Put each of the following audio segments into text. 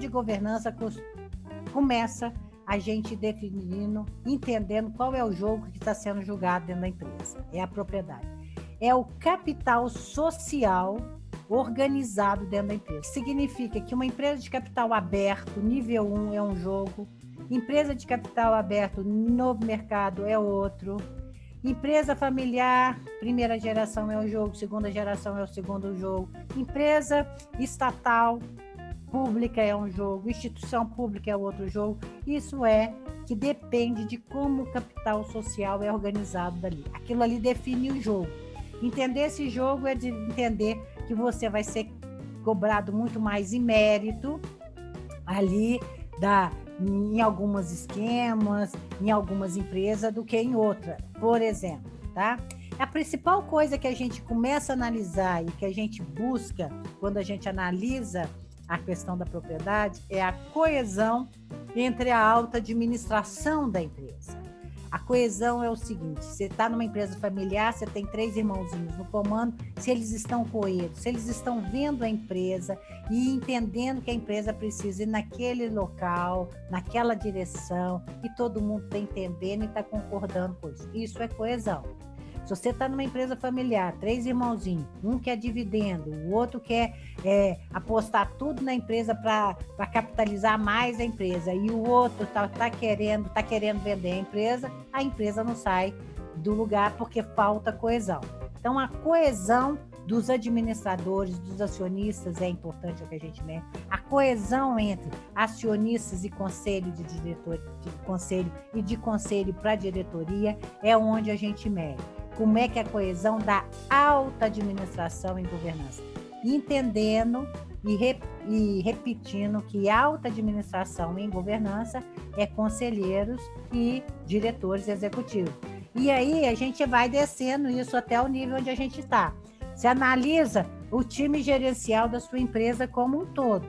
de governança começa a gente definindo, entendendo qual é o jogo que está sendo julgado dentro da empresa. É a propriedade. É o capital social organizado dentro da empresa. Significa que uma empresa de capital aberto, nível 1, é um jogo, empresa de capital aberto, novo mercado, é outro. Empresa familiar, primeira geração é um jogo, segunda geração é o segundo jogo. Empresa estatal, pública é um jogo, instituição pública é outro jogo. Isso é que depende de como o capital social é organizado dali. Aquilo ali define o jogo. Entender esse jogo é de entender que você vai ser cobrado muito mais em mérito ali da em alguns esquemas, em algumas empresas do que em outra. Por exemplo, tá? A principal coisa que a gente começa a analisar e que a gente busca quando a gente analisa a questão da propriedade é a coesão entre a alta administração da empresa. A coesão é o seguinte: você está numa empresa familiar, você tem três irmãozinhos no comando, se eles estão coesos, se eles estão vendo a empresa e entendendo que a empresa precisa ir naquele local, naquela direção, e todo mundo está entendendo e está concordando com isso. Isso é coesão. Se você está numa empresa familiar, três irmãozinhos, um quer dividendo, o outro quer é, apostar tudo na empresa para capitalizar mais a empresa, e o outro está tá querendo, tá querendo vender a empresa, a empresa não sai do lugar porque falta coesão. Então, a coesão dos administradores, dos acionistas é importante o que a gente mede. A coesão entre acionistas e conselho de diretor, de conselho e de conselho para diretoria é onde a gente mede como é que é a coesão da alta administração em governança, entendendo e, e repetindo que alta administração em governança é conselheiros e diretores executivos. E aí a gente vai descendo isso até o nível onde a gente está. Se analisa o time gerencial da sua empresa como um todo.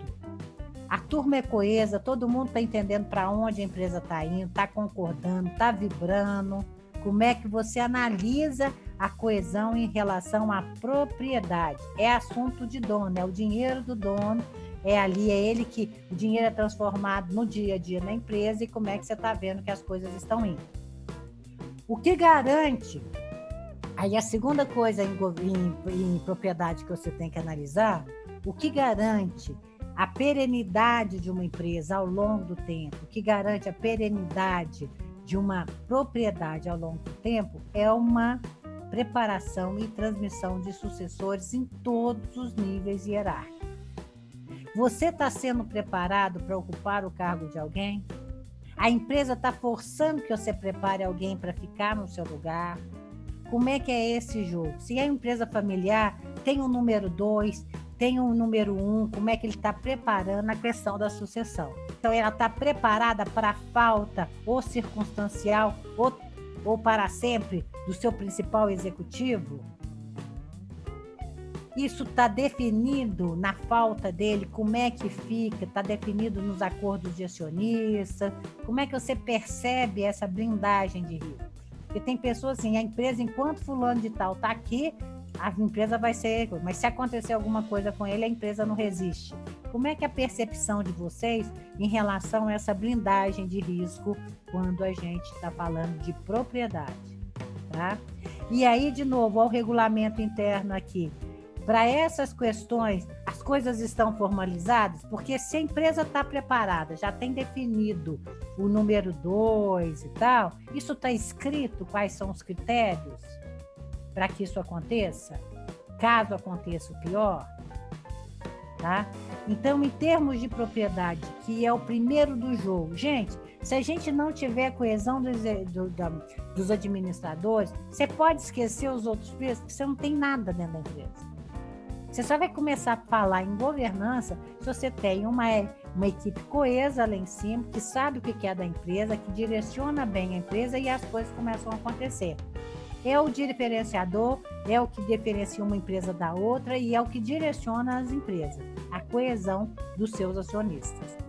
A turma é coesa, todo mundo está entendendo para onde a empresa está indo, está concordando, está vibrando como é que você analisa a coesão em relação à propriedade? É assunto de dono, é o dinheiro do dono, é ali, é ele que o dinheiro é transformado no dia a dia na empresa e como é que você está vendo que as coisas estão indo. O que garante, aí a segunda coisa em, em, em propriedade que você tem que analisar, o que garante a perenidade de uma empresa ao longo do tempo, o que garante a perenidade de uma propriedade ao longo do tempo é uma preparação e transmissão de sucessores em todos os níveis hierárquicos. Você está sendo preparado para ocupar o cargo de alguém? A empresa está forçando que você prepare alguém para ficar no seu lugar? Como é que é esse jogo? Se é empresa familiar, tem o número dois, tem um número um, como é que ele está preparando a questão da sucessão. Então, ela está preparada para a falta ou circunstancial ou, ou para sempre do seu principal executivo? Isso está definido na falta dele, como é que fica, está definido nos acordos de acionista, como é que você percebe essa blindagem de risco? Porque tem pessoas assim, a empresa, enquanto fulano de tal está aqui, a empresa vai ser, mas se acontecer alguma coisa com ele, a empresa não resiste. Como é que é a percepção de vocês em relação a essa blindagem de risco quando a gente está falando de propriedade, tá? E aí, de novo, ao regulamento interno aqui. Para essas questões, as coisas estão formalizadas, porque se a empresa está preparada, já tem definido o número 2 e tal, isso está escrito quais são os critérios? Para que isso aconteça, caso aconteça o pior, tá? Então, em termos de propriedade, que é o primeiro do jogo, gente, se a gente não tiver coesão dos, do, da, dos administradores, você pode esquecer os outros preços, porque você não tem nada dentro da empresa. Você só vai começar a falar em governança se você tem uma, uma equipe coesa lá em cima, que sabe o que é da empresa, que direciona bem a empresa e as coisas começam a acontecer é o diferenciador, é o que diferencia uma empresa da outra e é o que direciona as empresas, a coesão dos seus acionistas.